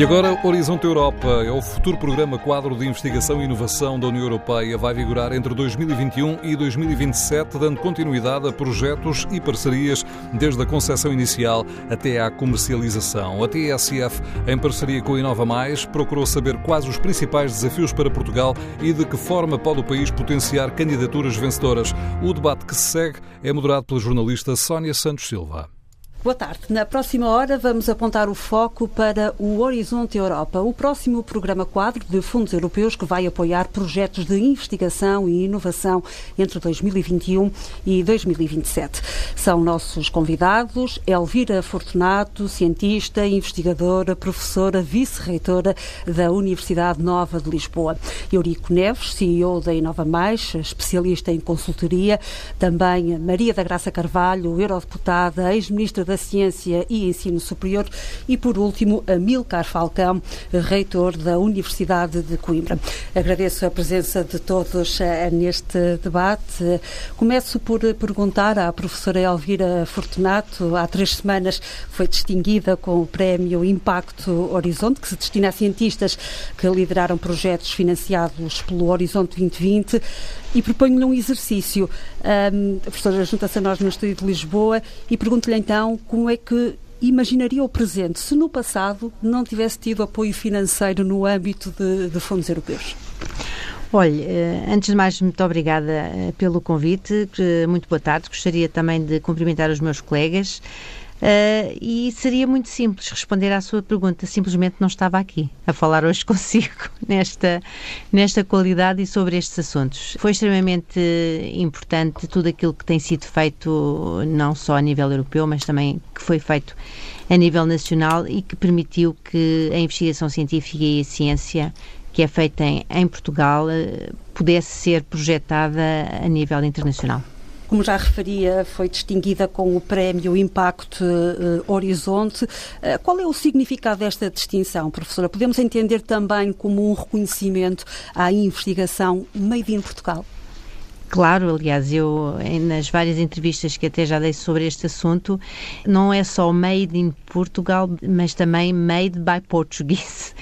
E agora, Horizonte Europa é o futuro programa quadro de investigação e inovação da União Europeia. Vai vigorar entre 2021 e 2027, dando continuidade a projetos e parcerias desde a concepção inicial até à comercialização. A TSF, em parceria com a Inova Mais, procurou saber quais os principais desafios para Portugal e de que forma pode o país potenciar candidaturas vencedoras. O debate que se segue é moderado pela jornalista Sónia Santos Silva. Boa tarde. Na próxima hora vamos apontar o foco para o Horizonte Europa, o próximo programa quadro de fundos europeus que vai apoiar projetos de investigação e inovação entre 2021 e 2027. São nossos convidados Elvira Fortunato, cientista, investigadora, professora, vice-reitora da Universidade Nova de Lisboa. Eurico Neves, CEO da Inova Mais, especialista em consultoria. Também Maria da Graça Carvalho, eurodeputada, ex-ministra da Ciência e Ensino Superior e, por último, Amilcar Falcão, reitor da Universidade de Coimbra. Agradeço a presença de todos eh, neste debate. Começo por perguntar à professora Elvira Fortunato, há três semanas foi distinguida com o prémio Impacto Horizonte, que se destina a cientistas que lideraram projetos financiados pelo Horizonte 2020 e proponho-lhe um exercício. Um, a professora junta-se a nós no Estúdio de Lisboa e pergunto-lhe então como é que imaginaria o presente se no passado não tivesse tido apoio financeiro no âmbito de, de fundos europeus? Olha, eh, antes de mais, muito obrigada eh, pelo convite. Muito boa tarde. Gostaria também de cumprimentar os meus colegas. Uh, e seria muito simples responder à sua pergunta. Simplesmente não estava aqui a falar hoje consigo nesta, nesta qualidade e sobre estes assuntos. Foi extremamente importante tudo aquilo que tem sido feito, não só a nível europeu, mas também que foi feito a nível nacional e que permitiu que a investigação científica e a ciência que é feita em, em Portugal uh, pudesse ser projetada a nível internacional como já referia, foi distinguida com o prémio Impacto uh, Horizonte. Uh, qual é o significado desta distinção, professora? Podemos entender também como um reconhecimento à investigação made in Portugal? Claro, aliás, eu nas várias entrevistas que até já dei sobre este assunto, não é só made in Portugal, mas também made by Portuguese.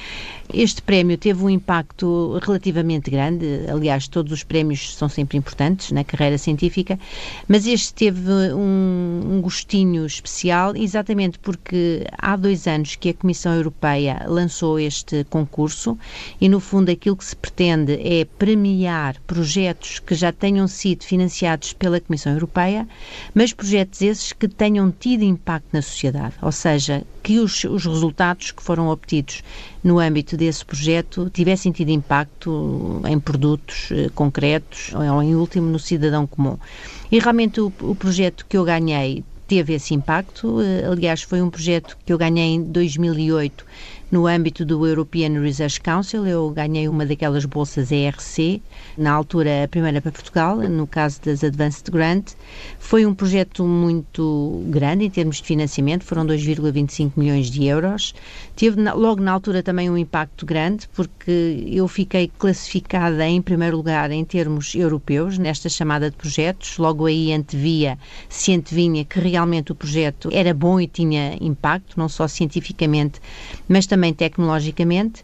Este prémio teve um impacto relativamente grande, aliás, todos os prémios são sempre importantes na carreira científica, mas este teve um, um gostinho especial, exatamente porque há dois anos que a Comissão Europeia lançou este concurso e, no fundo, aquilo que se pretende é premiar projetos que já tenham sido financiados pela Comissão Europeia, mas projetos esses que tenham tido impacto na sociedade, ou seja, que os, os resultados que foram obtidos no âmbito desse projeto tivessem tido impacto em produtos eh, concretos ou, em último, no cidadão comum. E realmente o, o projeto que eu ganhei teve esse impacto. Eh, aliás, foi um projeto que eu ganhei em 2008 no âmbito do European Research Council, eu ganhei uma daquelas bolsas ERC, na altura a primeira para Portugal, no caso das Advanced Grant. Foi um projeto muito grande em termos de financiamento, foram 2,25 milhões de euros. Teve logo na altura também um impacto grande, porque eu fiquei classificada em primeiro lugar em termos europeus, nesta chamada de projetos. Logo aí antevia, se antevinha que realmente o projeto era bom e tinha impacto, não só cientificamente, mas também tecnologicamente,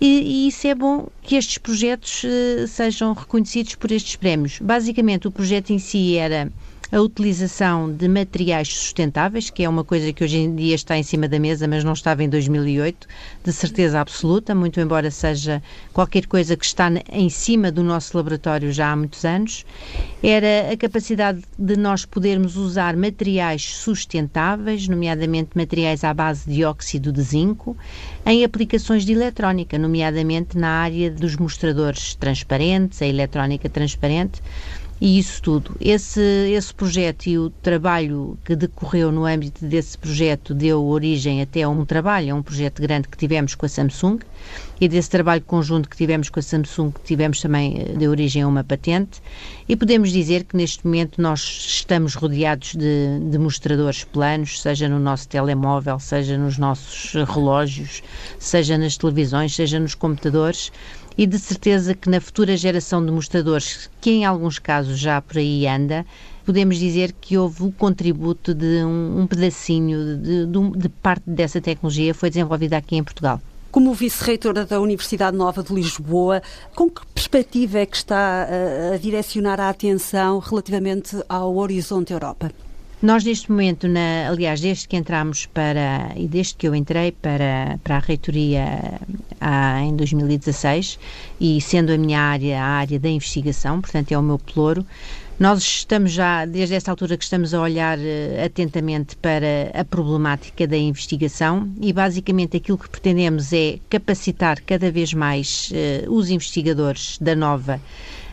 e, e, isso é bom que estes projetos uh, sejam reconhecidos por estes prémios. Basicamente, o projeto em si era a utilização de materiais sustentáveis, que é uma coisa que hoje em dia está em cima da mesa, mas não estava em 2008, de certeza absoluta, muito embora seja qualquer coisa que está em cima do nosso laboratório já há muitos anos, era a capacidade de nós podermos usar materiais sustentáveis, nomeadamente materiais à base de óxido de zinco, em aplicações de eletrónica, nomeadamente na área dos mostradores transparentes, a eletrónica transparente, e isso tudo. Esse, esse projeto e o trabalho que decorreu no âmbito desse projeto deu origem até a um trabalho, a um projeto grande que tivemos com a Samsung. E desse trabalho conjunto que tivemos com a Samsung tivemos também eh, deu origem a uma patente. E podemos dizer que neste momento nós estamos rodeados de, de mostradores planos, seja no nosso telemóvel, seja nos nossos relógios, seja nas televisões, seja nos computadores, e de certeza que na futura geração de mostradores, que em alguns casos já por aí anda, podemos dizer que houve o contributo de um, um pedacinho de, de, de, parte dessa tecnologia foi desenvolvida aqui em Portugal. Como vice-reitora da Universidade Nova de Lisboa, com que perspectiva é que está a, a direcionar a atenção relativamente ao Horizonte Europa? Nós, neste momento, na, aliás, desde que entramos para, e desde que eu entrei para, para a reitoria ah, em 2016, e sendo a minha área a área da investigação, portanto é o meu ploro, nós estamos já, desde essa altura que estamos a olhar uh, atentamente para a problemática da investigação e basicamente aquilo que pretendemos é capacitar cada vez mais uh, os investigadores da Nova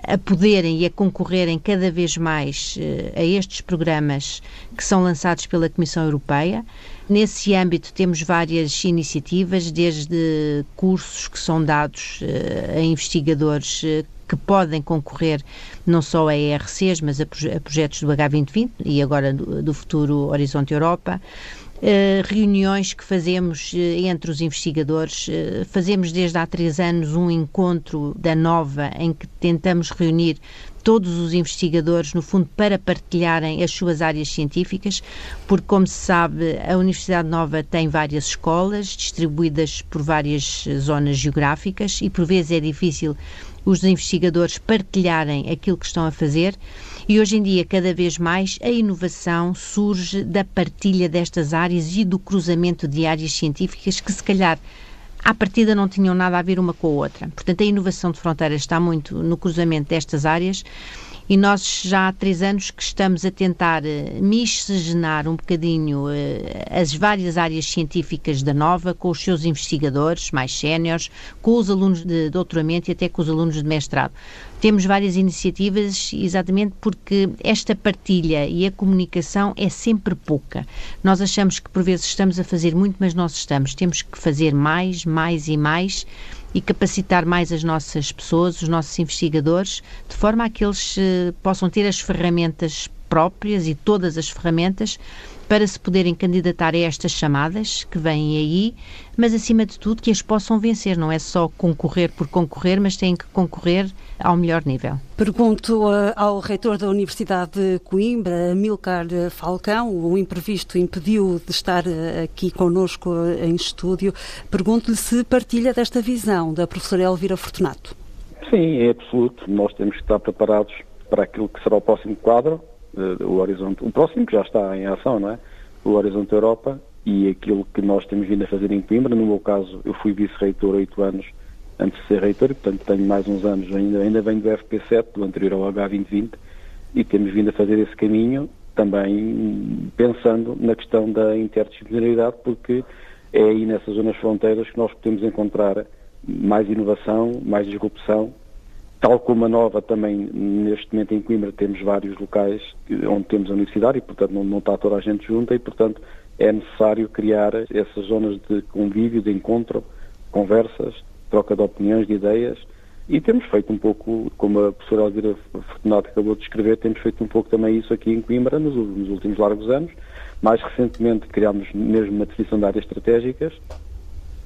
a poderem e a concorrerem cada vez mais uh, a estes programas que são lançados pela Comissão Europeia. Nesse âmbito temos várias iniciativas, desde cursos que são dados uh, a investigadores uh, que podem concorrer não só a ERCs, mas a, projetos do H2020 e agora do futuro Horizonte Europa. Uh, reuniões que fazemos uh, entre os investigadores. Uh, fazemos desde há três anos um encontro da Nova em que tentamos reunir todos os investigadores, no fundo, para partilharem as suas áreas científicas, porque, como se sabe, a Universidade Nova tem várias escolas distribuídas por várias zonas geográficas e, por vezes, é difícil os investigadores partilharem aquilo que estão a fazer e hoje em dia, cada vez mais, a inovação surge da partilha destas áreas e do cruzamento de áreas científicas que, se calhar, à partida não tinham nada a ver uma com a outra. Portanto, a inovação de fronteiras está muito no cruzamento destas áreas e nós já há três anos que estamos a tentar uh, miscigenar um bocadinho uh, as várias áreas científicas da Nova com os seus investigadores mais séniores, com os alunos de doutoramento e até com os alunos de mestrado. Temos várias iniciativas exatamente porque esta partilha e a comunicação é sempre pouca. Nós achamos que por vezes estamos a fazer muito, mas nós estamos. Temos que fazer mais, mais e mais e capacitar mais as nossas pessoas, os nossos investigadores, de forma a que eles eh, possam ter as ferramentas próprias e todas as ferramentas para se poderem candidatar a estas chamadas que vêm aí, mas acima de tudo que as possam vencer. Não é só concorrer por concorrer, mas têm que concorrer ao melhor nível. Pergunto uh, ao reitor da Universidade de Coimbra, Milcar Falcão, o imprevisto impediu de estar uh, aqui conosco uh, em estúdio. Pergunto-lhe se partilha desta visão da professora Elvira Fortunato. Sim, é absoluto. Nós temos que estar preparados para aquilo que será o próximo quadro, o horizonte, o próximo que já está em ação, não é? O Horizonte Europa e aquilo que nós temos vindo a fazer em Coimbra. No meu caso, eu fui vice-reitor oito anos antes de ser reitor, portanto tenho mais uns anos, ainda, ainda venho do FP7, do anterior ao H2020, e temos vindo a fazer esse caminho também pensando na questão da interdisciplinaridade, porque é aí nessas zonas fronteiras que nós podemos encontrar mais inovação, mais disrupção, tal como a nova também, neste momento em Coimbra temos vários locais onde temos a universidade e, portanto, não, não está toda a gente junta e, portanto, é necessário criar essas zonas de convívio, de encontro, conversas, troca de opiniões, de ideias, e temos feito um pouco, como a professora Alvira Fortunato acabou de descrever, temos feito um pouco também isso aqui em Coimbra nos, nos últimos largos anos. Mais recentemente criámos mesmo uma definição de áreas estratégicas,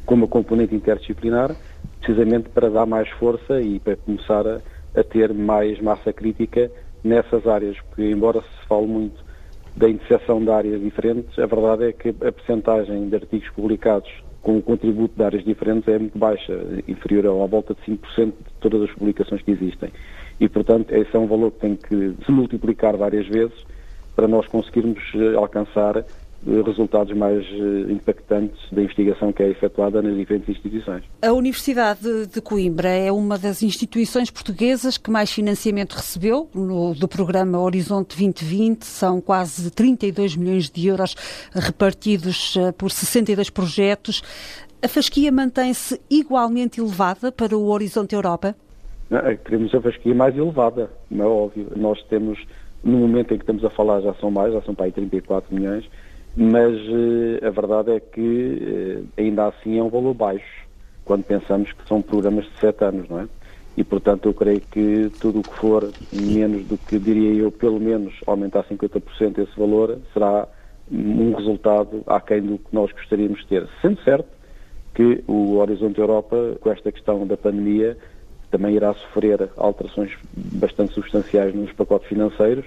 com uma componente interdisciplinar, precisamente para dar mais força e para começar a, a ter mais massa crítica nessas áreas, porque embora se fale muito da interseção de áreas diferentes, a verdade é que a percentagem de artigos publicados com o contributo de áreas diferentes é muito baixa, inferior à volta de 5% de todas as publicações que existem. E, portanto, esse é um valor que tem que se multiplicar várias vezes para nós conseguirmos eh, alcançar resultados mais eh, impactantes da investigação que é efetuada nas diferentes instituições. A Universidade de Coimbra é uma das instituições portuguesas que mais financiamento recebeu no, do programa Horizonte 2020. São quase 32 milhões de euros repartidos por 62 projetos. A fasquia mantém-se igualmente elevada para o Horizonte Europa? Não, queremos a fasquia mais elevada, não é óbvio. Nós temos no momento em que estamos a falar já são mais, já são para aí 34 milhões, mas uh, a verdade é que uh, ainda assim é um valor baixo, quando pensamos que são programas de 7 anos, não é? E, portanto, eu creio que tudo o que for menos do que, diria eu, pelo menos aumentar 50% esse valor, será um resultado aquém do que nós gostaríamos de ter. Sendo certo que o Horizonte Europa, com esta questão da pandemia, também irá sofrer alterações bastante substanciais nos pacotes financeiros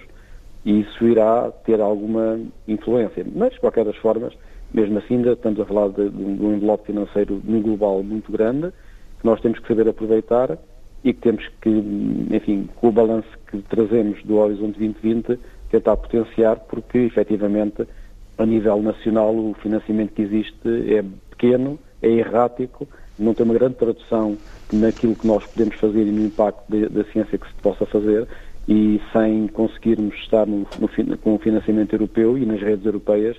e isso irá ter alguma influência. Mas, de qualquer das formas, mesmo assim ainda estamos a falar de, de um envelope financeiro no global muito grande, que nós temos que saber aproveitar e que temos que, enfim, com o balanço que trazemos do Horizonte 2020, tentar potenciar, porque efetivamente a nível nacional o financiamento que existe é pequeno, é errático, não tem uma grande tradução naquilo que nós podemos fazer e no impacto da ciência que se possa fazer e sem conseguirmos estar no, no, com o financiamento europeu e nas redes europeias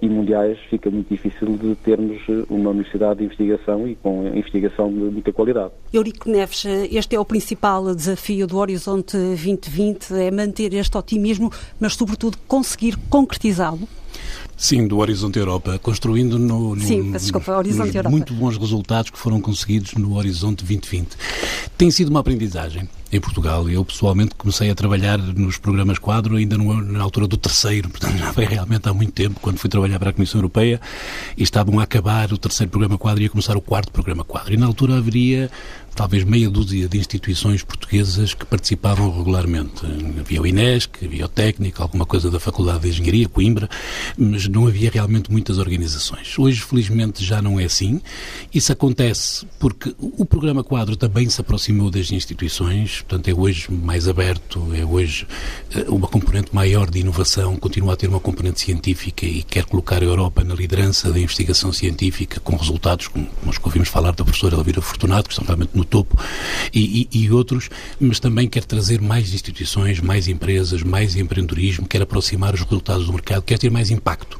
e mundiais fica muito difícil de termos eh, uma universidade de investigação e com investigação de muita qualidade. Eurico Neves, este é o principal desafio do Horizonte 2020, é manter este otimismo, mas sobretudo conseguir concretizá-lo? Sim, do Horizonte Europa, construindo no, no, Sim, desculpa, Horizonte Europa. muito bons resultados que foram conseguidos no Horizonte 2020. Tem sido uma aprendizagem em Portugal. Eu, pessoalmente, comecei a trabalhar nos programas quadro ainda no, na altura do terceiro, portanto, já foi realmente há muito tempo, quando fui trabalhar para a Comissão Europeia e estavam a acabar o terceiro programa quadro e a começar o quarto programa quadro. E na altura haveria talvez meia dúzia de instituições portuguesas que participavam regularmente. Havia o INESC, havia o Técnico, alguma coisa da Faculdade de Engenharia, Coimbra, mas não havia realmente muitas organizações. Hoje, felizmente, já não é assim. Isso acontece porque o programa quadro também se aproximou das instituições, portanto, é hoje mais aberto, é hoje eh, uma componente maior de inovação, continua a ter uma componente científica e quer colocar a Europa na liderança da investigação científica com resultados como que ouvimos falar da professora Elvira Fortunato, que estão realmente no topo, e, e, e outros, mas também quer trazer mais instituições, mais empresas, mais empreendedorismo, quer aproximar os resultados do mercado, quer ter mais impacto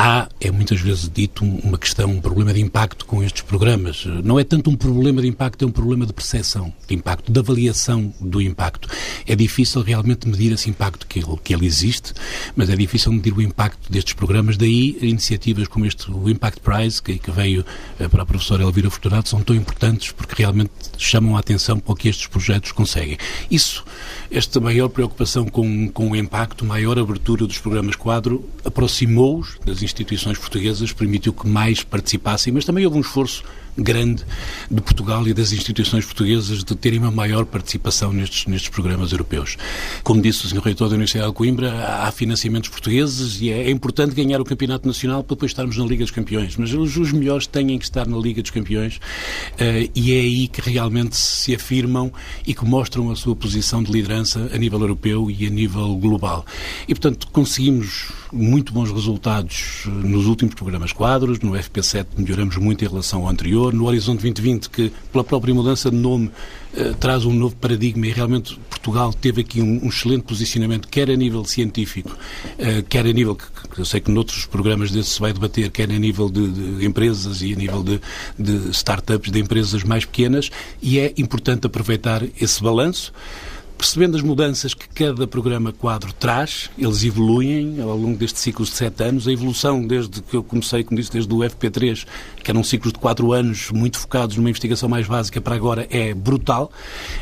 há, é muitas vezes dito, uma questão, um problema de impacto com estes programas. Não é tanto um problema de impacto, é um problema de percepção de impacto, de avaliação do impacto. É difícil realmente medir esse impacto que ele, que ele existe, mas é difícil medir o impacto destes programas. Daí, iniciativas como este, o Impact Prize, que, que veio eh, para a professora Elvira Fortunato, são tão importantes porque realmente chamam a atenção para o que estes projetos conseguem. Isso, esta maior preocupação com, com o impacto, maior abertura dos programas quadro, aproximou-os das instituições portuguesas permitiu que mais participassem, mas também houve um esforço grande de Portugal e das instituições portuguesas de terem uma maior participação nestes, nestes programas europeus. Como disse o Sr. Reitor da Universidade de Coimbra, há financiamentos portugueses e é, é, importante ganhar o Campeonato Nacional para depois estarmos na Liga dos Campeões, mas os, os melhores têm que estar na Liga dos Campeões uh, e é aí que realmente se afirmam e que mostram a sua posição de liderança a nível europeu e a nível global. E, portanto, conseguimos muito bons resultados eh, nos últimos programas quadros, no FP7 melhoramos muito em relação ao anterior, no Horizonte 2020, que pela própria mudança de nome eh, traz um novo paradigma e realmente Portugal teve aqui um, um excelente posicionamento, quer a nível científico, uh, quer a nível, que, eu sei que noutros programas desses se vai debater, quer a nível de, de empresas e a nível de, de startups, de empresas mais pequenas, e é importante aproveitar esse balanço percebendo as mudanças que cada programa quadro traz, eles evoluem ao longo deste ciclo de sete anos. A evolução, desde que eu comecei, como disse, desde o FP3, que eram ciclos de quatro anos muito focados numa investigação mais básica, para agora é brutal.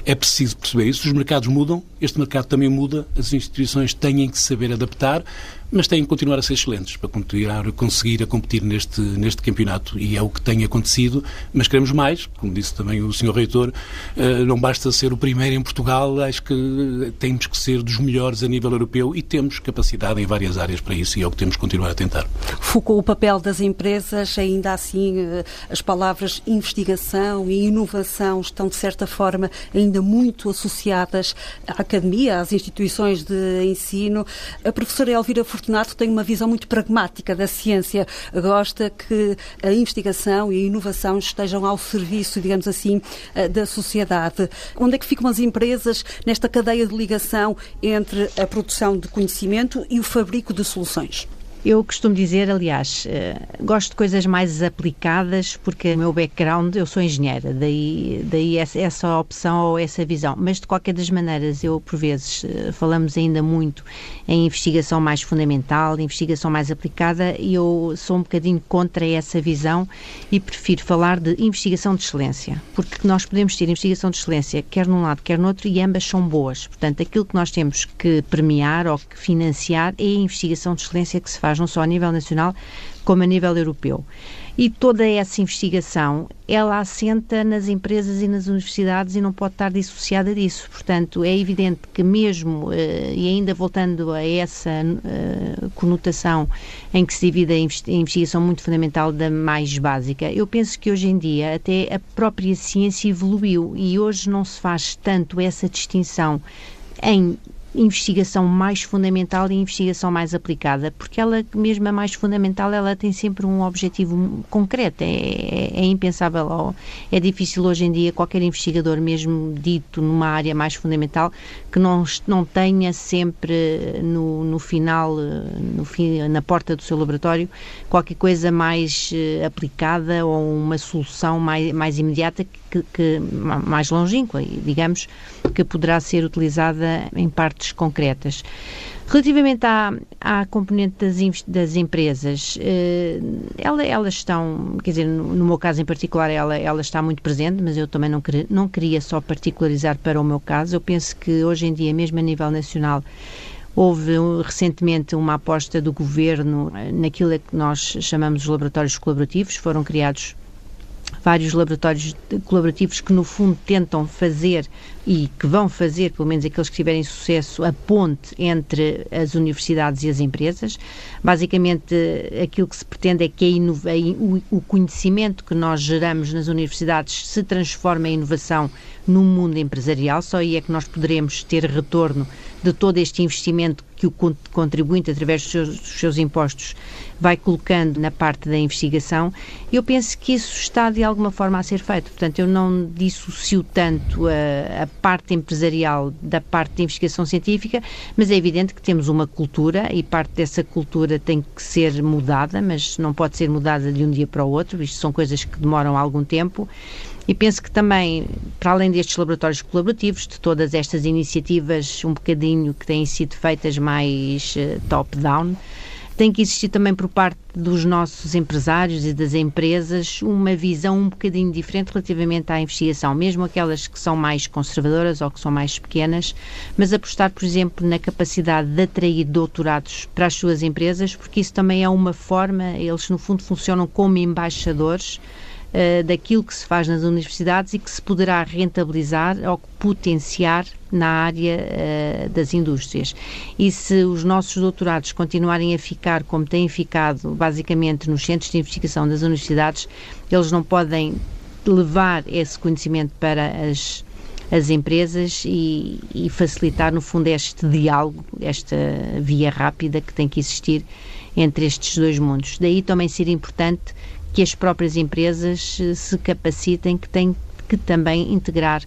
É preciso perceber isso. Os mercados mudam, este mercado também muda, as instituições têm que saber adaptar mas têm que continuar a ser excelentes para continuar, conseguir a competir neste, neste campeonato. E é o que tem acontecido, mas queremos mais, como disse também o Sr. Reitor, eh, não basta ser o primeiro em Portugal, acho que temos que ser dos melhores a nível europeu e temos capacidade em várias áreas para isso e é o que temos que continuar a tentar. Focou o papel das empresas, ainda assim eh, as palavras investigação e inovação estão de certa forma ainda muito associadas à academia, às instituições de ensino. A professora Elvira Fortunato tem uma visão muito pragmática da ciência. Gosta que a investigação e a inovação estejam ao serviço, digamos assim, eh, da sociedade. Onde é que ficam as empresas nesta cadeia de ligação entre a produção de conhecimento e o fabrico de soluções? Eu costumo dizer, aliás, uh, gosto de coisas mais aplicadas porque o meu background, eu sou engenheira, daí, daí essa, opção ou essa visão. Mas de qualquer das maneiras, eu por vezes uh, falamos ainda muito em investigação mais fundamental, investigação mais aplicada e eu sou um bocadinho contra essa visão e prefiro falar de investigação de excelência, porque nós podemos ter investigação de excelência quer num lado, quer no outro e ambas são boas. Portanto, aquilo que nós temos que premiar ou que financiar é a investigação de excelência que se faz faz, não só a nível nacional, como a nível europeu. E toda essa investigação, ela assenta nas empresas e nas universidades e não pode estar dissociada disso. Portanto, é evidente que mesmo, eh, e ainda voltando a essa eh, conotação em que se divide a investigação muito fundamental da mais básica, eu penso que hoje em dia até a própria ciência evoluiu e hoje não se faz tanto essa distinção em investigação mais fundamental e investigação mais aplicada, porque ela, mesmo a mais fundamental, ela tem sempre um objetivo concreto, é, é, é impensável, é difícil hoje em dia qualquer investigador, mesmo dito numa área mais fundamental, que não, não tenha sempre no, no final, no fim, na porta do seu laboratório, qualquer coisa mais uh, aplicada ou uma solução mais, mais imediata, que, que mais longínqua, digamos, que poderá ser utilizada em partes concretas. Relativamente à, à componente das, das empresas, eh, ela, elas estão, quer dizer, no, no, meu caso em particular, ela, ela está muito presente, mas eu também não, queria, não queria só particularizar para o meu caso. Eu penso que hoje em dia, mesmo a nível nacional, Houve recentemente uma aposta do governo eh, naquilo que nós chamamos de laboratórios colaborativos, foram criados vários laboratórios colaborativos que, no fundo, tentam fazer e que vão fazer, pelo menos aqueles que tiverem sucesso, a ponte entre as universidades e as empresas. Basicamente, aquilo que se pretende é que o conhecimento que nós geramos nas universidades se transforme em inovação no mundo empresarial, só aí é que nós poderemos ter retorno de todo este investimento que o contribuinte, através dos seus, dos seus, impostos, vai colocando na parte da investigação, eu penso que isso está de alguma forma a ser feito. Portanto, eu não dissocio tanto a, a parte empresarial da parte de investigação científica, mas é evidente que temos uma cultura e parte dessa cultura tem que ser mudada, mas não pode ser mudada de um dia para o outro, isto são coisas que demoram algum tempo e penso que também, para além destes laboratórios colaborativos, de todas estas iniciativas um bocadinho que têm sido feitas mais uh, top-down, tem que existir também por parte dos nossos empresários e das empresas uma visão um bocadinho diferente relativamente à investigação, mesmo aquelas que são mais conservadoras ou que são mais pequenas, mas apostar, por exemplo, na capacidade de atrair doutorados para as suas empresas, porque isso também é uma forma, eles no fundo funcionam como embaixadores uh, daquilo que se faz nas universidades e que se poderá rentabilizar ou potenciar na área uh, das indústrias. E se os nossos doutorados continuarem a ficar como têm ficado, basicamente, nos centros de investigação das universidades, eles não podem levar esse conhecimento para as as empresas e, e, facilitar, no fundo, este diálogo, esta via rápida que tem que existir entre estes dois mundos. Daí também ser importante que as próprias empresas eh, se capacitem, que têm que também integrar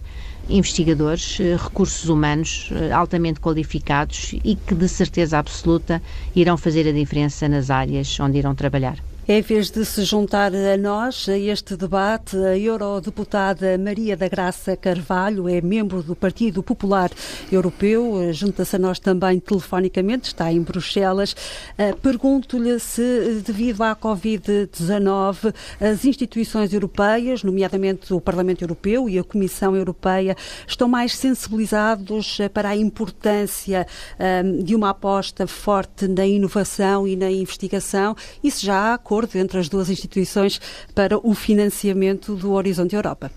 investigadores, eh, recursos humanos eh, altamente qualificados e que de certeza absoluta irão fazer a diferença nas áreas onde irão trabalhar. É vez de se juntar a nós, a este debate, a eurodeputada Maria da Graça Carvalho, é membro do Partido Popular Europeu, junta-se a nós também telefonicamente, está em Bruxelas. Eh, pergunto-lhe se, devido à Covid-19, as instituições europeias, nomeadamente o Parlamento Europeu e a Comissão Europeia, estão mais sensibilizados para a importância eh, de uma aposta forte na inovação e na investigação e se já há acordo entre as duas instituições para o financiamento do Horizonte Europa?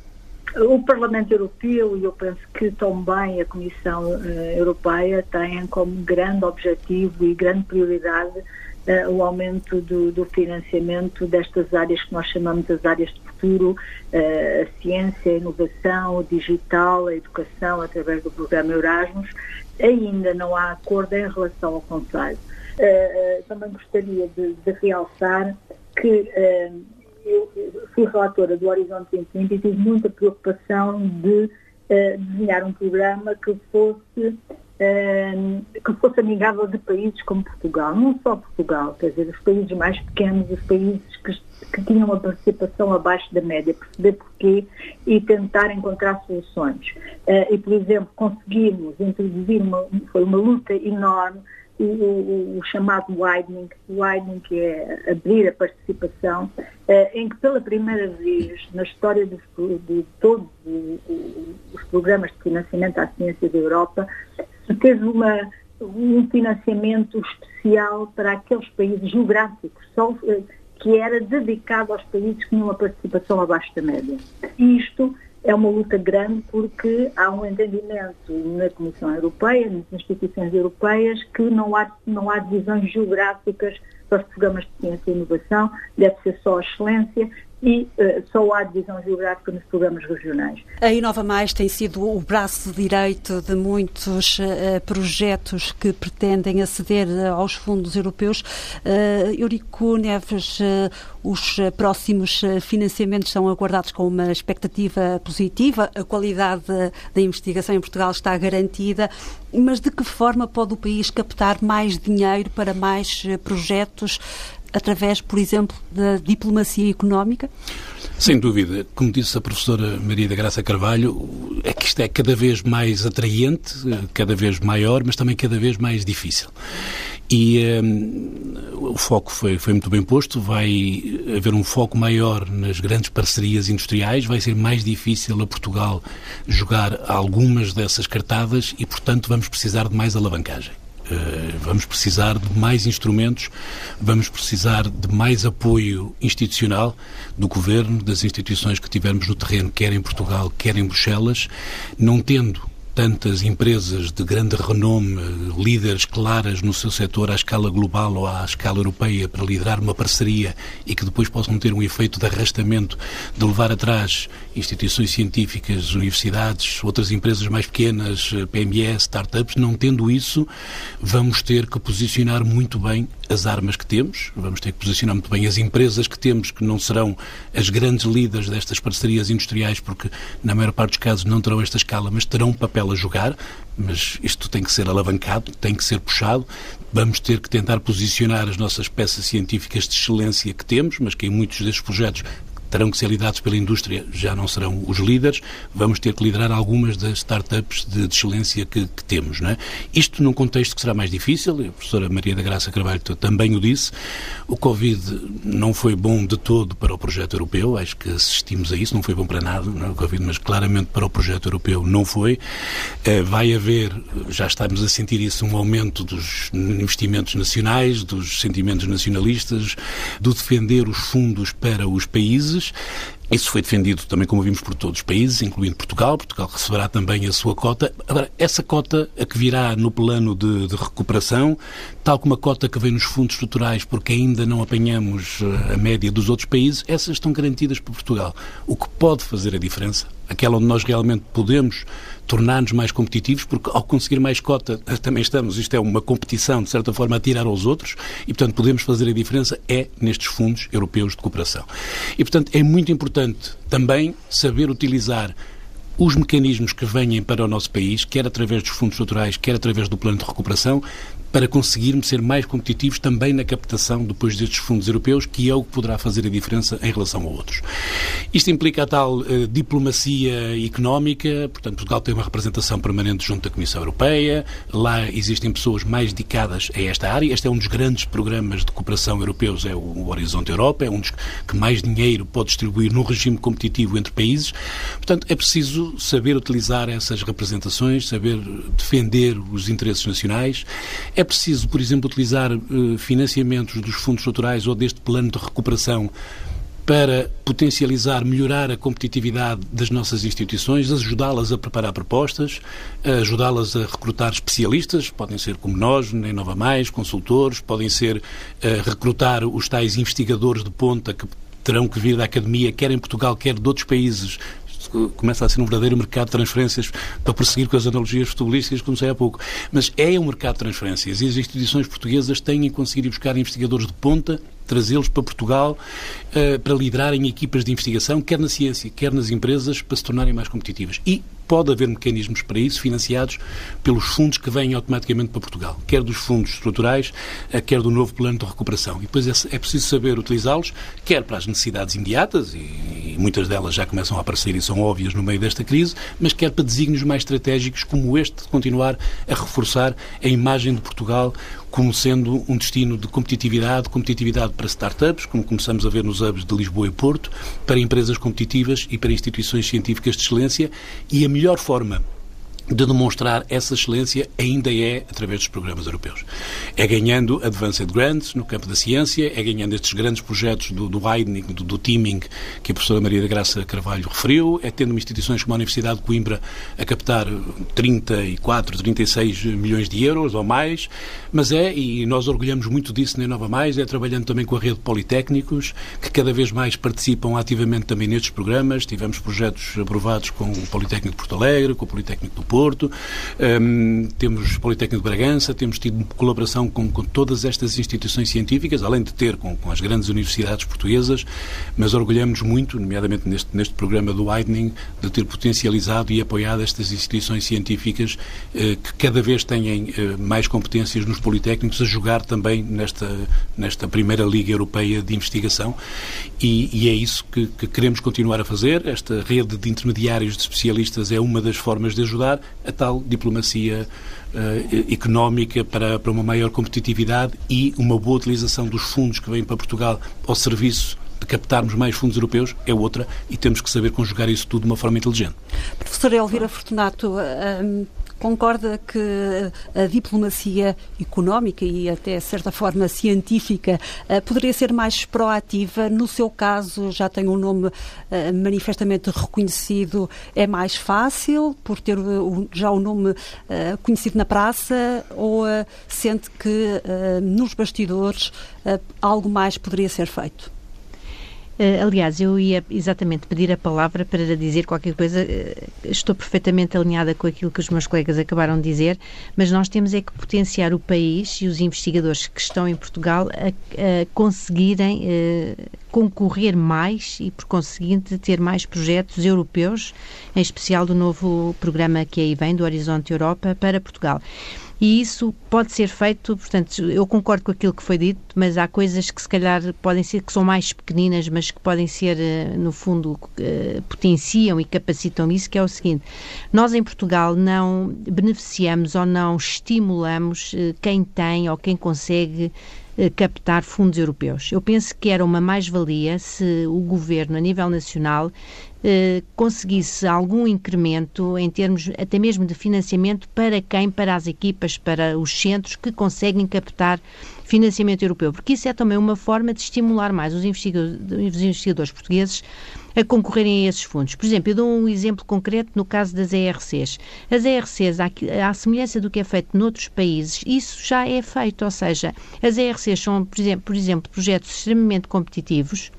O Parlamento Europeu e eu penso que também a Comissão uh, Europeia têm como grande objetivo e grande prioridade uh, o aumento do, do, financiamento destas áreas que nós chamamos as áreas de futuro, uh, a ciência, a inovação, o digital, a educação, através do programa Erasmus. Ainda não há acordo em relação ao Conselho. Uh, também gostaria de, de, realçar que uh, eu fui relatora do Horizonte 2020 e tive muita preocupação de uh, desenhar um programa que fosse que fosse amigável de países como Portugal, não só Portugal, quer dizer, os países mais pequenos, os países que, que tinham uma participação abaixo da média, perceber porquê e tentar encontrar soluções. e, por exemplo, conseguimos introduzir uma, foi uma luta enorme o, o, chamado widening, widening que é abrir a participação, eh, em que pela primeira vez na história de, de todos os programas de financiamento à ciência da Europa, se teve uma, um financiamento especial para aqueles países geográficos, só, eh, que era dedicado aos países que tinham uma participação abaixo da média. Isto é uma luta grande porque há um entendimento na Comissão Europeia, nas instituições europeias, que não há, não há divisões geográficas para os programas de ciência e inovação, deve ser só a excelência e uh, só há divisão geográfica nos programas regionais. A Inova Mais tem sido o braço direito de muitos uh, projetos que pretendem aceder uh, aos fundos europeus. Uh, Eurico Neves, os próximos financiamentos são aguardados com uma expectativa positiva, a qualidade da investigação em Portugal está garantida, mas de que forma pode o país captar mais dinheiro para mais projetos através, por exemplo, da diplomacia económica? Sem dúvida. Como disse a professora Maria da Graça Carvalho, é que isto é cada vez mais atraente, cada vez maior, mas também cada vez mais difícil. E um, o foco foi, foi muito bem posto, vai haver um foco maior nas grandes parcerias industriais, vai ser mais difícil a Portugal jogar algumas dessas cartadas e, portanto, vamos precisar de mais alavancagem. Eh, vamos precisar de mais instrumentos, vamos precisar de mais apoio institucional do governo, das instituições que tivermos no terreno, quer em Portugal, quer em Bruxelas, não tendo tantas empresas de grande renome, líderes claras no seu setor à escala global ou à escala europeia para liderar uma parceria e que depois possam ter um efeito de arrastamento, de levar atrás instituições científicas, universidades, outras empresas mais pequenas, PMS, startups, não tendo isso, vamos ter que posicionar muito bem as armas que temos, vamos ter que posicionar muito bem as empresas que temos, que não serão as grandes líderes destas parcerias industriais, porque na maior parte dos casos não terão esta escala, mas terão um papel a jogar, mas isto tem que ser alavancado, tem que ser puxado. Vamos ter que tentar posicionar as nossas peças científicas de excelência que temos, mas que em muitos destes projetos terão que ser liderados pela indústria, já não serão os líderes, vamos ter que liderar algumas das startups de, de excelência que, que, temos. Não é? Isto num contexto que será mais difícil, a professora Maria da Graça Carvalho também o disse, o Covid não foi bom de todo para o projeto europeu, acho que assistimos a isso, não foi bom para nada, não é? o Covid, mas claramente para o projeto europeu não foi. Eh, vai haver, já estamos a sentir isso, um aumento dos investimentos nacionais, dos sentimentos nacionalistas, do defender os fundos para os países, isso foi defendido também, como vimos, por todos os países, incluindo Portugal. Portugal receberá também a sua cota. Agora, essa cota, a que virá no plano de, de, recuperação, tal como a cota que vem nos fundos estruturais, porque ainda não apanhamos eh, a média dos outros países, essas estão garantidas por Portugal. O que pode fazer a diferença, aquela onde nós realmente podemos tornar-nos mais competitivos, porque ao conseguir mais cota também estamos, isto é uma competição, de certa forma, a tirar aos outros, e portanto podemos fazer a diferença é nestes fundos europeus de cooperação. E portanto é muito importante também saber utilizar os mecanismos que venham para o nosso país, quer através dos fundos estruturais, quer através do plano de recuperação, para conseguirmos ser mais competitivos também na captação depois destes fundos europeus, que é o que poderá fazer a diferença em relação a outros. Isto implica a tal uh, diplomacia económica, portanto, Portugal tem uma representação permanente junto da Comissão Europeia, lá existem pessoas mais dedicadas a esta área. Este é um dos grandes programas de cooperação europeus, é o Horizonte Europa, é um dos que mais dinheiro pode distribuir num regime competitivo entre países. Portanto, é preciso saber utilizar essas representações, saber defender os interesses nacionais. É preciso, por exemplo, utilizar uh, financiamentos dos fundos estruturais ou deste plano de recuperação para potencializar, melhorar a competitividade das nossas instituições, ajudá-las a preparar propostas, ajudá-las a recrutar especialistas, podem ser como nós, nem Nova Mais, consultores, podem ser uh, recrutar os tais investigadores de ponta que terão que vir da academia, quer em Portugal, quer de outros países, começa a ser um verdadeiro mercado de transferências para prosseguir com as analogias futebolísticas que comecei há pouco. Mas é um mercado de transferências e as instituições portuguesas têm conseguido buscar investigadores de ponta trazê-los para Portugal uh, para liderarem equipas de investigação, quer na ciência, quer nas empresas, para se tornarem mais competitivas. E pode haver mecanismos para isso, financiados pelos fundos que vêm automaticamente para Portugal, quer dos fundos estruturais, uh, quer do novo plano de recuperação. E depois é, é preciso saber utilizá-los, quer para as necessidades imediatas, e, e, muitas delas já começam a aparecer e são óbvias no meio desta crise, mas quer para desígnios mais estratégicos, como este, de continuar a reforçar a imagem de Portugal como sendo um destino de competitividade, competitividade para startups, como começamos a ver nos hubs de Lisboa e Porto, para empresas competitivas e para instituições científicas de excelência, e a melhor forma de demonstrar essa excelência ainda é através dos programas europeus. É ganhando Advanced Grants no campo da ciência, é ganhando estes grandes projetos do, do widening, do, do, teaming, que a professora Maria da Graça Carvalho referiu, é tendo instituições como a Universidade de Coimbra a captar 34, 36 milhões de euros ou mais, mas é, e nós orgulhamos muito disso na Nova Mais, é trabalhando também com a rede de politécnicos, que cada vez mais participam ativamente também nestes programas. Tivemos projetos aprovados com o Politécnico de Porto Alegre, com o Politécnico do Porto, Porto, um, temos Politécnico de Bragança, temos tido colaboração com, com todas estas instituições científicas, além de ter com, com, as grandes universidades portuguesas, mas orgulhamos muito, nomeadamente neste, neste programa do Widening, de ter potencializado e apoiado estas instituições científicas eh, que cada vez têm eh, mais competências nos Politécnicos a jogar também nesta, nesta primeira Liga Europeia de Investigação e, e é isso que, que queremos continuar a fazer. Esta rede de intermediários de especialistas é uma das formas de ajudar a tal diplomacia uh, económica para, para uma maior competitividade e uma boa utilização dos fundos que vêm para Portugal ao serviço de captarmos mais fundos europeus é outra e temos que saber conjugar isso tudo de uma forma inteligente. Professora Elvira Fortunato, um, Concorda que a diplomacia económica e até, de certa forma, científica eh, poderia ser mais proativa? No seu caso, já tem um nome eh, manifestamente reconhecido, é mais fácil por ter já o nome eh, conhecido na praça ou sente que nos bastidores algo mais poderia ser feito? Uh, aliás, eu ia exatamente pedir a palavra para dizer qualquer coisa. Uh, estou perfeitamente alinhada com aquilo que os meus colegas acabaram de dizer, mas nós temos é que potenciar o país e os investigadores que estão em Portugal a, a conseguirem uh, concorrer mais e, por conseguinte, ter mais projetos europeus, em especial do novo programa que aí vem, do Horizonte Europa, para Portugal e isso pode ser feito, portanto, eu concordo com aquilo que foi dito, mas há coisas que se calhar podem ser, que são mais pequeninas, mas que podem ser, eh, no fundo, eh, potenciam e capacitam isso, que é o seguinte, nós em Portugal não beneficiamos ou não estimulamos eh, quem tem ou quem consegue captar fundos europeus. Eu penso que era uma mais-valia se o governo, a nível nacional, eh, conseguisse algum incremento em termos até mesmo de financiamento para quem? Para as equipas, para os centros que conseguem captar financiamento europeu, porque isso é também uma forma de estimular mais os investigadores, os investigadores portugueses a concorrerem a esses fundos. Por exemplo, eu dou um exemplo concreto no caso das ERCs. As ERCs, à semelhança do que é feito noutros países, isso já é feito, ou seja, as ERCs são, por exemplo, por exemplo projetos extremamente competitivos,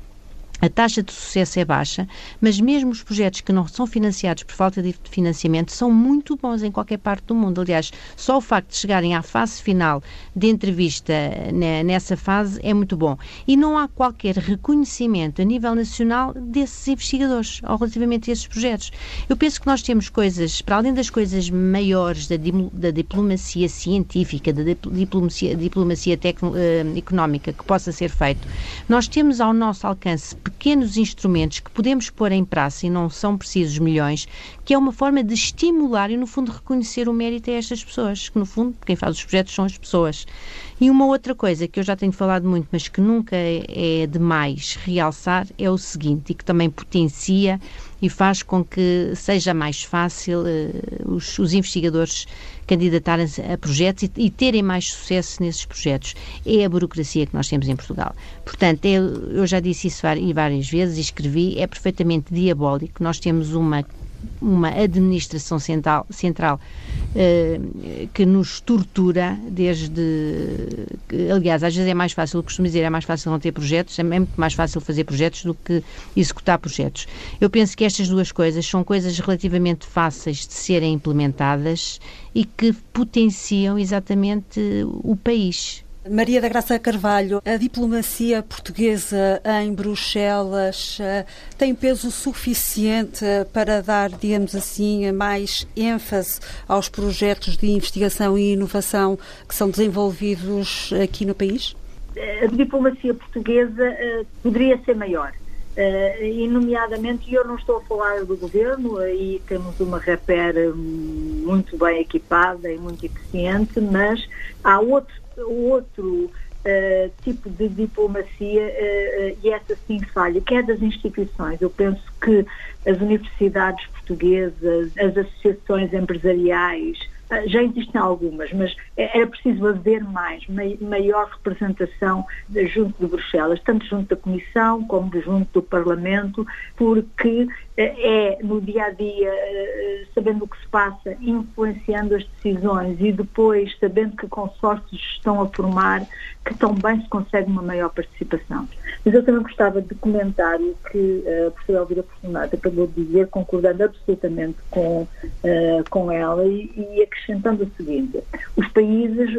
a taxa de sucesso é baixa, mas mesmo os projetos que não são financiados por falta de financiamento são muito bons em qualquer parte do mundo. Aliás, só o facto de chegarem à fase final de entrevista né, nessa fase é muito bom. E não há qualquer reconhecimento a nível nacional desses investigadores ou relativamente a esses projetos. Eu penso que nós temos coisas, para além das coisas maiores da, da diplomacia científica, da diplomacia, diplomacia tecno, uh, económica que possa ser feito, nós temos ao nosso alcance pequenos instrumentos que podemos pôr em praça e não são precisos milhões, que é uma forma de estimular e, no fundo, reconhecer o mérito a estas pessoas, que, no fundo, quem faz os projetos são as pessoas. E uma outra coisa que eu já tenho falado muito, mas que nunca é demais realçar, é o seguinte, e que também potencia e faz com que seja mais fácil uh, os, os, investigadores candidatarem-se a projetos e, e, terem mais sucesso nesses projetos. É a burocracia que nós temos em Portugal. Portanto, é, eu já disse isso várias vezes e escrevi, é perfeitamente diabólico. Nós temos uma uma administração central, central uh, que nos tortura desde. Aliás, às vezes é mais fácil, costumo dizer, é mais fácil não ter projetos, é muito mais fácil fazer projetos do que executar projetos. Eu penso que estas duas coisas são coisas relativamente fáceis de serem implementadas e que potenciam exatamente o país. Maria da Graça Carvalho, a diplomacia portuguesa em Bruxelas eh, tem peso suficiente para dar, digamos assim, mais ênfase aos projetos de investigação e inovação que são desenvolvidos aqui no país? A diplomacia portuguesa uh, poderia ser maior. Uh, e, nomeadamente, eu não estou a falar do governo, aí temos uma REPER muito bem equipada e muito eficiente, mas há outros outro uh, tipo de diplomacia uh, e essa sim falha, que é das instituições. Eu penso que as universidades portuguesas, as associações empresariais, ah, já existem algumas, mas era preciso haver mais, maior representação junto de Bruxelas, tanto junto da Comissão como junto do Parlamento, porque eh, é no dia a dia, eh, sabendo o que se passa, influenciando as decisões e depois sabendo que consórcios estão a formar, que também se consegue uma maior participação. Mas eu também gostava de comentar o que a professora Elvira Fortunato acabou de dizer, concordando absolutamente com, com ela e, e acrescentando o seguinte: os países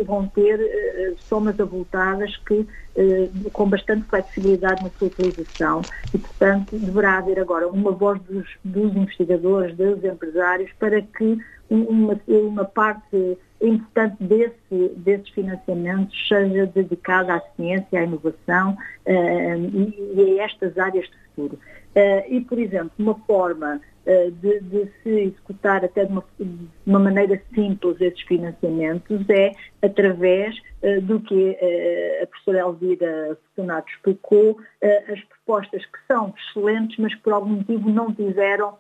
vão ter uh, somas avultadas que, uh, com bastante flexibilidade na sua utilização e, portanto, deverá haver agora uma voz dos, dos investigadores, dos empresários, para que uma, uma parte importante desse, desses financiamentos seja dedicada à ciência, à inovação uh, e, e, a estas áreas de futuro. Uh, e, por exemplo, uma forma uh, de, de, se executar até de uma, de uma, maneira simples esses financiamentos é através do que a professora Elvira Fortunato explicou, as propostas que são excelentes, mas por algum motivo não tiveram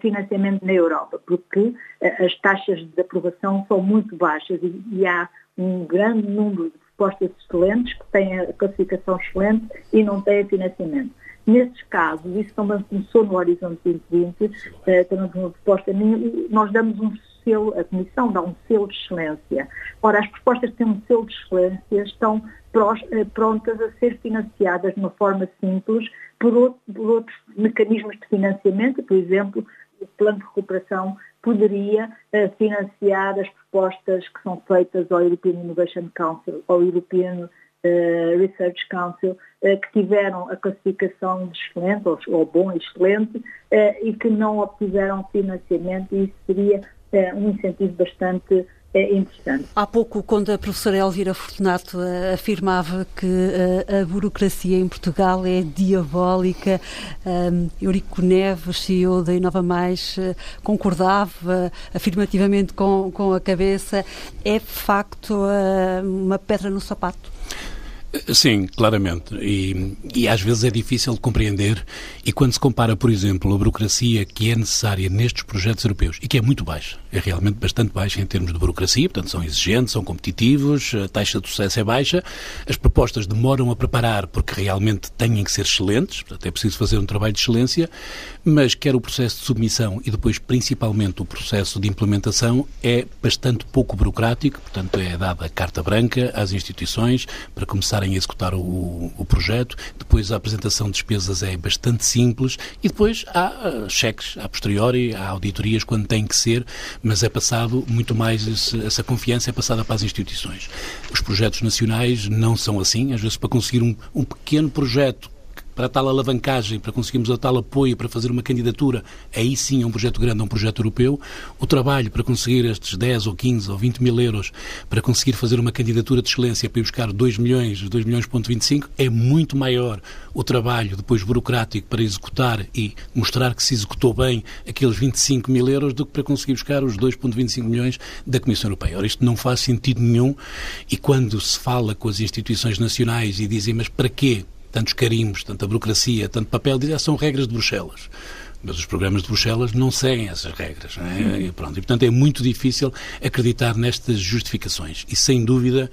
financiamento na Europa, porque as taxas de aprovação são muito baixas e, e há um grande número de propostas excelentes que têm a classificação excelente e não têm financiamento. Nesses casos, isso também começou no Horizonte 2020, eh, uma proposta nós damos um selo, a Comissão dá um selo de excelência. Ora, as propostas que têm um selo de excelência estão eh, prontas a ser financiadas de uma forma simples por, outro, por outros mecanismos de financiamento, por exemplo, o Plano de Recuperação poderia uh, financiar as propostas que são feitas ao European Innovation Council, ao European Research Council, uh, que tiveram a classificação de excelente, ou, bom e excelente, e que não obtiveram financiamento, e isso seria um incentivo bastante interessante. Há pouco, quando a professora Elvira Fortunato afirmava que a burocracia em Portugal é diabólica, um, Eurico Neves, CEO da Inova Mais, concordava afirmativamente com a cabeça. É de facto uma pedra no sapato? Sim, claramente. E, e, às vezes é difícil de compreender. E quando se compara, por exemplo, a burocracia que é necessária nestes projetos europeus, e que é muito baixa, é realmente bastante baixa em termos de burocracia, portanto são exigentes, são competitivos, a taxa de sucesso é baixa, as propostas demoram a preparar porque realmente têm que ser excelentes, portanto é preciso fazer um trabalho de excelência, mas quer o processo de submissão e depois principalmente o processo de implementação é bastante pouco burocrático, portanto é dada a carta branca às instituições para começar a executar o, o projeto. Depois a apresentação de despesas é bastante simples e depois há uh, cheques a posteriori, há auditorias quando tem que ser, mas é passado muito mais esse, essa confiança é passada para as instituições. Os projetos nacionais não são assim, às vezes para conseguir um, um pequeno projeto para tal alavancagem, para conseguirmos a tal apoio para fazer uma candidatura, aí sim é um projeto grande, é um projeto europeu. O trabalho para conseguir estes 10 ou 15 ou 20 mil euros para conseguir fazer uma candidatura de excelência para ir buscar 2 milhões, 2 milhões ponto 25 é muito maior o trabalho depois burocrático para executar e mostrar que se executou bem aqueles 25 mil euros do que para conseguir buscar os 2,25 milhões da Comissão Europeia. Ora, isto não faz sentido nenhum e quando se fala com as instituições nacionais e dizem, mas para quê? Tantos carimbos, tanta burocracia, tanto papel, dizer, são regras de Bruxelas. Mas os programas de Bruxelas não seguem essas regras. É? E, pronto, e, portanto, é muito difícil acreditar nestas justificações. E, sem dúvida,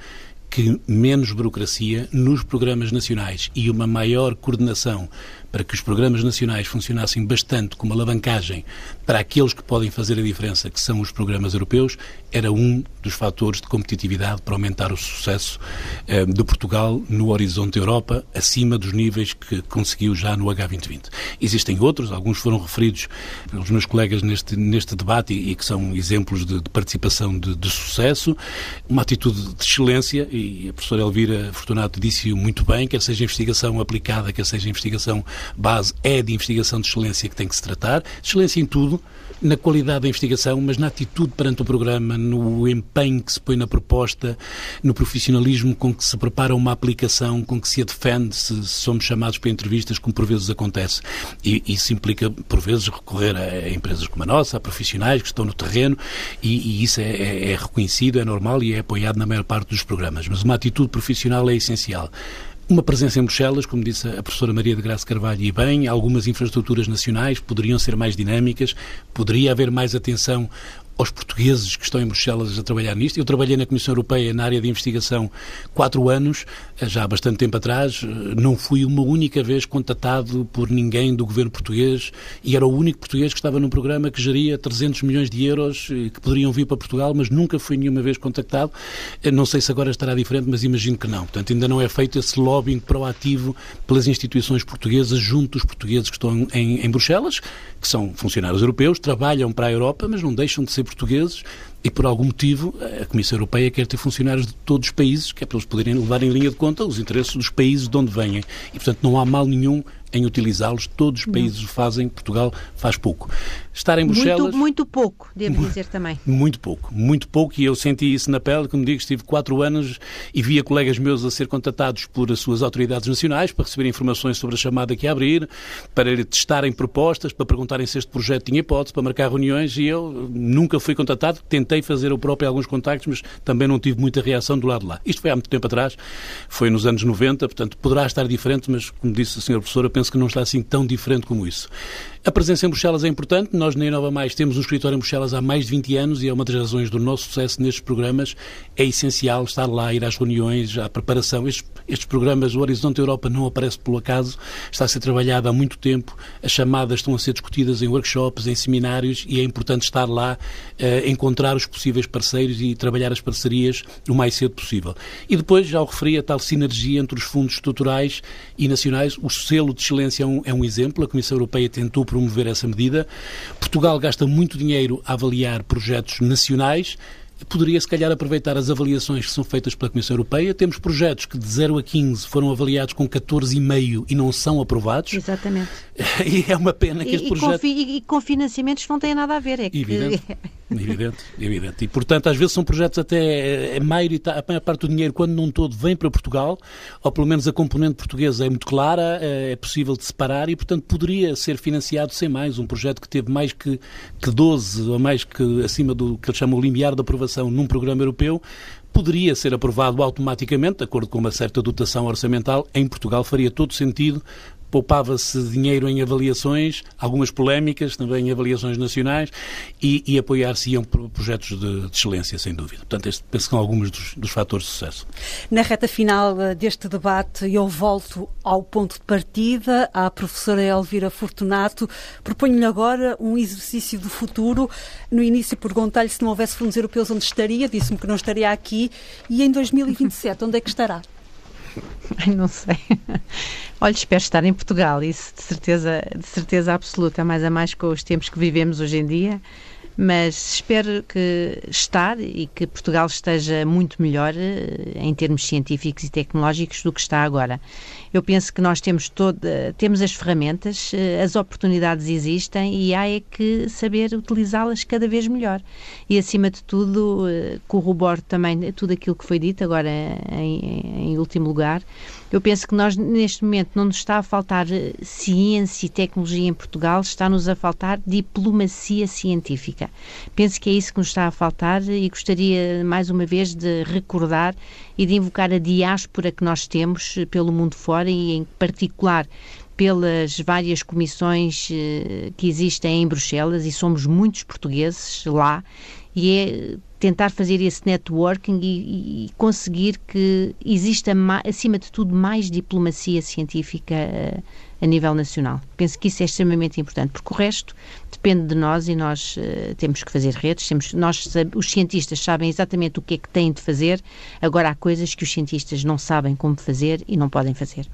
que menos burocracia nos programas nacionais e uma maior coordenação para que os programas nacionais funcionassem bastante como alavancagem para aqueles que podem fazer a diferença, que são os programas europeus, era um dos fatores de competitividade para aumentar o sucesso eh, de Portugal no horizonte Europa, acima dos níveis que conseguiu já no H2020. Existem outros, alguns foram referidos pelos meus colegas neste, neste debate e, e que são exemplos de, de participação de, de, sucesso, uma atitude de excelência, e a professora Elvira Fortunato disse muito bem, quer seja investigação aplicada, quer seja investigação base, é de investigação de excelência que tem que se tratar, excelência em tudo, na qualidade da investigação, mas na atitude perante o programa, no empenho que se põe na proposta, no profissionalismo com que se prepara uma aplicação, com que se a defende, se somos chamados para entrevistas, como por vezes acontece. E isso implica, por vezes, recorrer a empresas como a nossa, a profissionais que estão no terreno, e, e isso é, é, é reconhecido, é normal e é apoiado na maior parte dos programas. Mas uma atitude profissional é essencial. Uma presença em Bruxelas, como disse a professora Maria de Graça Carvalho, e bem, algumas infraestruturas nacionais poderiam ser mais dinâmicas, poderia haver mais atenção aos portugueses que estão em Bruxelas a trabalhar nisto. Eu trabalhei na Comissão Europeia na área de investigação quatro anos, eh, já há bastante tempo atrás. Eh, não fui uma única vez contatado por ninguém do governo português e era o único português que estava num programa que geria 300 milhões de euros eh, que poderiam vir para Portugal, mas nunca fui nenhuma vez contactado. Não sei se agora estará diferente, mas imagino que não. Portanto, ainda não é feito esse lobbying proativo pelas instituições portuguesas junto dos portugueses que estão em, em Bruxelas, que são funcionários europeus, trabalham para a Europa, mas não deixam de ser portugueses e, por algum motivo, a Comissão Europeia quer ter funcionários de todos os países, que é para eles poderem levar em linha de conta os interesses dos países de onde vêm. E, portanto, não há mal nenhum em utilizá-los. Todos os países o fazem, Portugal faz pouco. Estar em Bruxelas... Muito, muito pouco, devo dizer também. Muito pouco, muito pouco, e eu senti isso na pele, como digo, estive quatro anos e via colegas meus a ser contatados por as suas autoridades nacionais para receber informações sobre a chamada que ia abrir, para testarem propostas, para perguntarem se este projeto tinha hipótese, para marcar reuniões, e eu nunca fui contatado, tentei fazer o próprio alguns contactos, mas também não tive muita reação do lado de lá. Isto foi há muito tempo atrás, foi nos anos 90, portanto poderá estar diferente, mas como disse a senhora professora, penso que não está assim tão diferente como isso. A presença em Bruxelas é importante. Nós na Inova Mais temos um escritório em Bruxelas há mais de 20 anos e é uma das razões do nosso sucesso nestes programas. É essencial estar lá, ir às reuniões, à preparação. Estes, estes programas, o Horizonte Europa não aparece pelo acaso, está a ser trabalhado há muito tempo. As chamadas estão a ser discutidas em workshops, em seminários e é importante estar lá, uh, encontrar os possíveis parceiros e trabalhar as parcerias o mais cedo possível. E depois, já o referi, a tal sinergia entre os fundos estruturais e nacionais. O selo de excelência é um, é um exemplo. A Comissão Europeia tentou promover essa medida. Portugal gasta muito dinheiro a avaliar projetos nacionais poderia, se calhar, aproveitar as avaliações que são feitas pela Comissão Europeia. Temos projetos que de 0 a 15 foram avaliados com 14,5 e não são aprovados. Exatamente. E é uma pena que e, este projeto... E, e, com financiamentos não tem nada a ver. É que... Evidente, evidente, evidente. E, portanto, às vezes são projetos até... A, maior, a maior parte do dinheiro, quando não todo, vem para Portugal, ou pelo menos a componente portuguesa é muito clara, é, é possível de separar e, portanto, poderia ser financiado sem mais. Um projeto que teve mais que, que 12, ou mais que acima do que eles chamam o limiar de aprovação num programa europeu poderia ser aprovado automaticamente, de acordo com uma certa dotação orçamental, em Portugal faria todo sentido poupava-se dinheiro em avaliações, algumas polémicas também em avaliações nacionais e, e apoiar-se-iam projetos de, de, excelência, sem dúvida. Portanto, este, penso que são alguns dos, dos fatores de sucesso. Na reta final eh, deste debate, eu volto ao ponto de partida, à professora Elvira Fortunato. Proponho-lhe agora um exercício do futuro. No início perguntei-lhe se não houvesse fundos europeus onde estaria, disse-me que não estaria aqui. E em 2027, onde é que estará? Não sei. Olha, espero estar em Portugal, isso de certeza, de certeza absoluta, mais a mais com os tempos que vivemos hoje em dia mas espero que estar e que Portugal esteja muito melhor eh, em termos científicos e tecnológicos do que está agora. Eu penso que nós temos toda, temos as ferramentas, eh, as oportunidades existem e há é que saber utilizá-las cada vez melhor. E acima de tudo, eh, corroboro também tudo aquilo que foi dito agora em, em último lugar. Eu penso que nós, neste momento, não nos está a faltar ciência e tecnologia em Portugal, está-nos a faltar diplomacia científica. Penso que é isso que nos está a faltar e gostaria, mais uma vez, de recordar e de invocar a diáspora que nós temos pelo mundo fora e, em particular, pelas várias comissões eh, que existem em Bruxelas e somos muitos portugueses lá e é tentar fazer esse networking e, e conseguir que exista, acima de tudo, mais diplomacia científica uh, a nível nacional. Penso que isso é extremamente importante, porque o resto depende de nós e nós uh, temos que fazer redes, temos, nós, os cientistas sabem exatamente o que é que têm de fazer, agora há coisas que os cientistas não sabem como fazer e não podem fazer.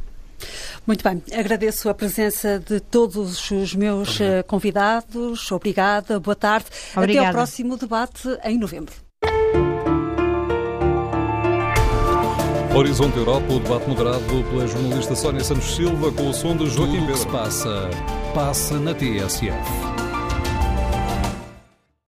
Muito bem, agradeço a presença de todos os meus Obrigado. Eh, convidados. Obrigada, boa tarde. Obrigada. Até ao próximo debate em novembro. Horizonte Europa, o debate moderado pela jornalista Sónia Santos Silva com o som de Joaquim Tudo Pedro. que se passa, passa na TSF.